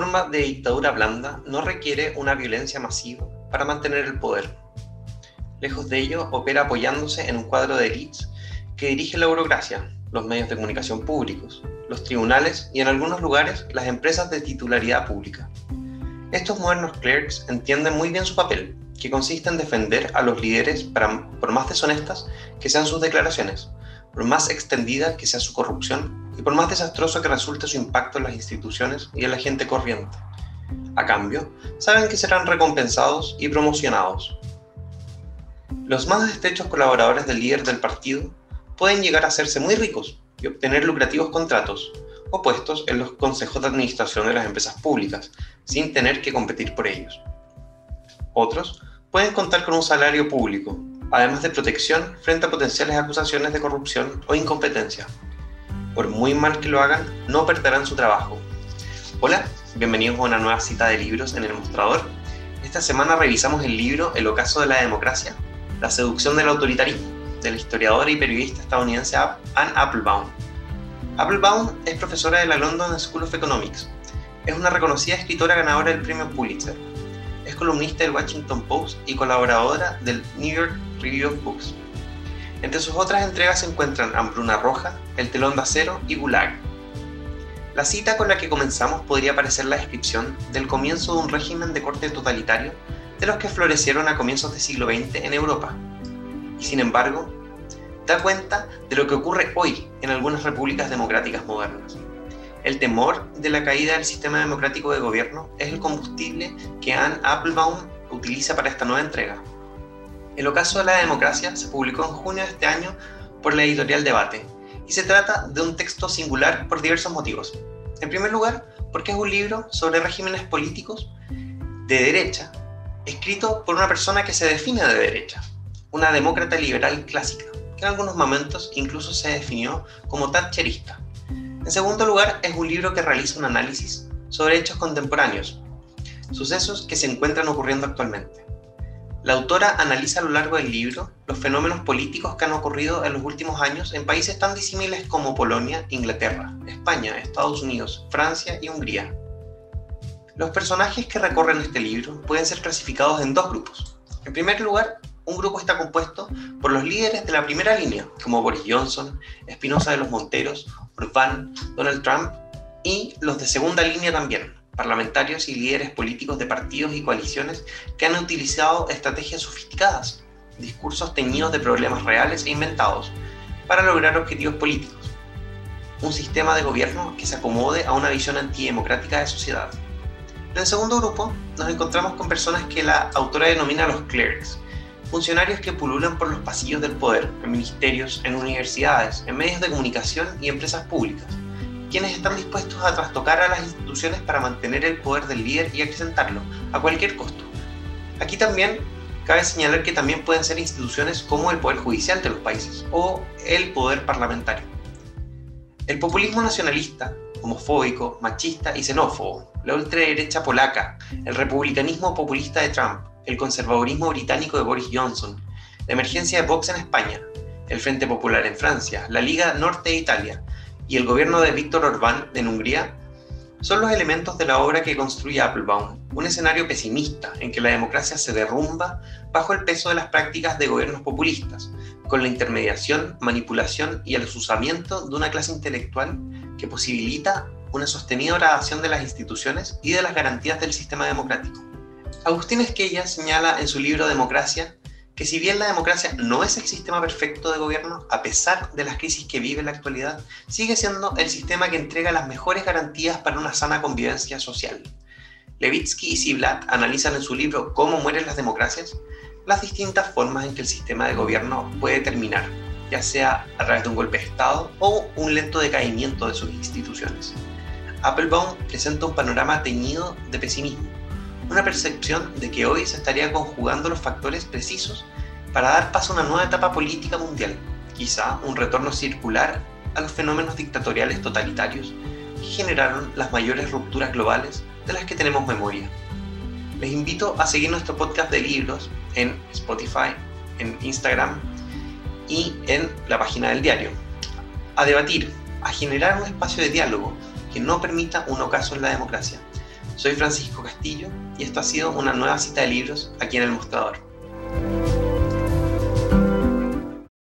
forma de dictadura blanda no requiere una violencia masiva para mantener el poder. Lejos de ello, opera apoyándose en un cuadro de elites que dirige la burocracia, los medios de comunicación públicos, los tribunales y en algunos lugares las empresas de titularidad pública. Estos modernos clerks entienden muy bien su papel, que consiste en defender a los líderes por más deshonestas que sean sus declaraciones, por más extendida que sea su corrupción y por más desastroso que resulte su impacto en las instituciones y en la gente corriente. A cambio, saben que serán recompensados y promocionados. Los más estrechos colaboradores del líder del partido pueden llegar a hacerse muy ricos y obtener lucrativos contratos o puestos en los consejos de administración de las empresas públicas, sin tener que competir por ellos. Otros pueden contar con un salario público, además de protección frente a potenciales acusaciones de corrupción o incompetencia. Por muy mal que lo hagan, no perderán su trabajo. Hola, bienvenidos a una nueva cita de libros en el mostrador. Esta semana revisamos el libro El ocaso de la democracia, la seducción del autoritarismo de la historiadora y periodista estadounidense Anne Applebaum. Applebaum es profesora de la London School of Economics. Es una reconocida escritora ganadora del premio Pulitzer. Es columnista del Washington Post y colaboradora del New York Review of Books. Entre sus otras entregas se encuentran Hambruna Roja, El Telón de Acero y Gulag. La cita con la que comenzamos podría parecer la descripción del comienzo de un régimen de corte totalitario de los que florecieron a comienzos del siglo XX en Europa, y sin embargo, da cuenta de lo que ocurre hoy en algunas repúblicas democráticas modernas. El temor de la caída del sistema democrático de gobierno es el combustible que Anne Applebaum utiliza para esta nueva entrega. El ocaso de la democracia se publicó en junio de este año por la editorial Debate y se trata de un texto singular por diversos motivos. En primer lugar, porque es un libro sobre regímenes políticos de derecha, escrito por una persona que se define de derecha, una demócrata liberal clásica, que en algunos momentos incluso se definió como thatcherista. En segundo lugar, es un libro que realiza un análisis sobre hechos contemporáneos, sucesos que se encuentran ocurriendo actualmente. La autora analiza a lo largo del libro los fenómenos políticos que han ocurrido en los últimos años en países tan disímiles como Polonia, Inglaterra, España, Estados Unidos, Francia y Hungría. Los personajes que recorren este libro pueden ser clasificados en dos grupos. En primer lugar, un grupo está compuesto por los líderes de la primera línea, como Boris Johnson, Espinosa de los Monteros, Orbán, Donald Trump, y los de segunda línea también, parlamentarios y líderes políticos de partidos y coaliciones que han utilizado estrategias sofisticadas, discursos teñidos de problemas reales e inventados, para lograr objetivos políticos. Un sistema de gobierno que se acomode a una visión antidemocrática de sociedad. En el segundo grupo nos encontramos con personas que la autora denomina los clerics, funcionarios que pululan por los pasillos del poder, en ministerios, en universidades, en medios de comunicación y empresas públicas, quienes están dispuestos a trastocar a las instituciones para mantener el poder del líder y acrecentarlo, a cualquier costo. Aquí también cabe señalar que también pueden ser instituciones como el Poder Judicial de los países o el Poder Parlamentario. El populismo nacionalista, homofóbico, machista y xenófobo, la ultraderecha polaca, el republicanismo populista de Trump, el conservadurismo británico de Boris Johnson, la emergencia de Vox en España, el Frente Popular en Francia, la Liga Norte de Italia y el gobierno de Víctor Orbán en Hungría son los elementos de la obra que construye Applebaum, un escenario pesimista en que la democracia se derrumba bajo el peso de las prácticas de gobiernos populistas, con la intermediación, manipulación y el asusamiento de una clase intelectual que posibilita una sostenida gradación de las instituciones y de las garantías del sistema democrático. Agustín Esquella señala en su libro Democracia que si bien la democracia no es el sistema perfecto de gobierno, a pesar de las crisis que vive en la actualidad, sigue siendo el sistema que entrega las mejores garantías para una sana convivencia social. Levitsky y Ziblatt analizan en su libro Cómo mueren las democracias las distintas formas en que el sistema de gobierno puede terminar, ya sea a través de un golpe de Estado o un lento decaimiento de sus instituciones. Applebaum presenta un panorama teñido de pesimismo una percepción de que hoy se estarían conjugando los factores precisos para dar paso a una nueva etapa política mundial, quizá un retorno circular a los fenómenos dictatoriales totalitarios que generaron las mayores rupturas globales de las que tenemos memoria. Les invito a seguir nuestro podcast de libros en Spotify, en Instagram y en la página del diario. A debatir, a generar un espacio de diálogo que no permita un ocaso en la democracia Soy Francisco Castillo y esto ha sido una nueva cita de libros aquí en el mostrador.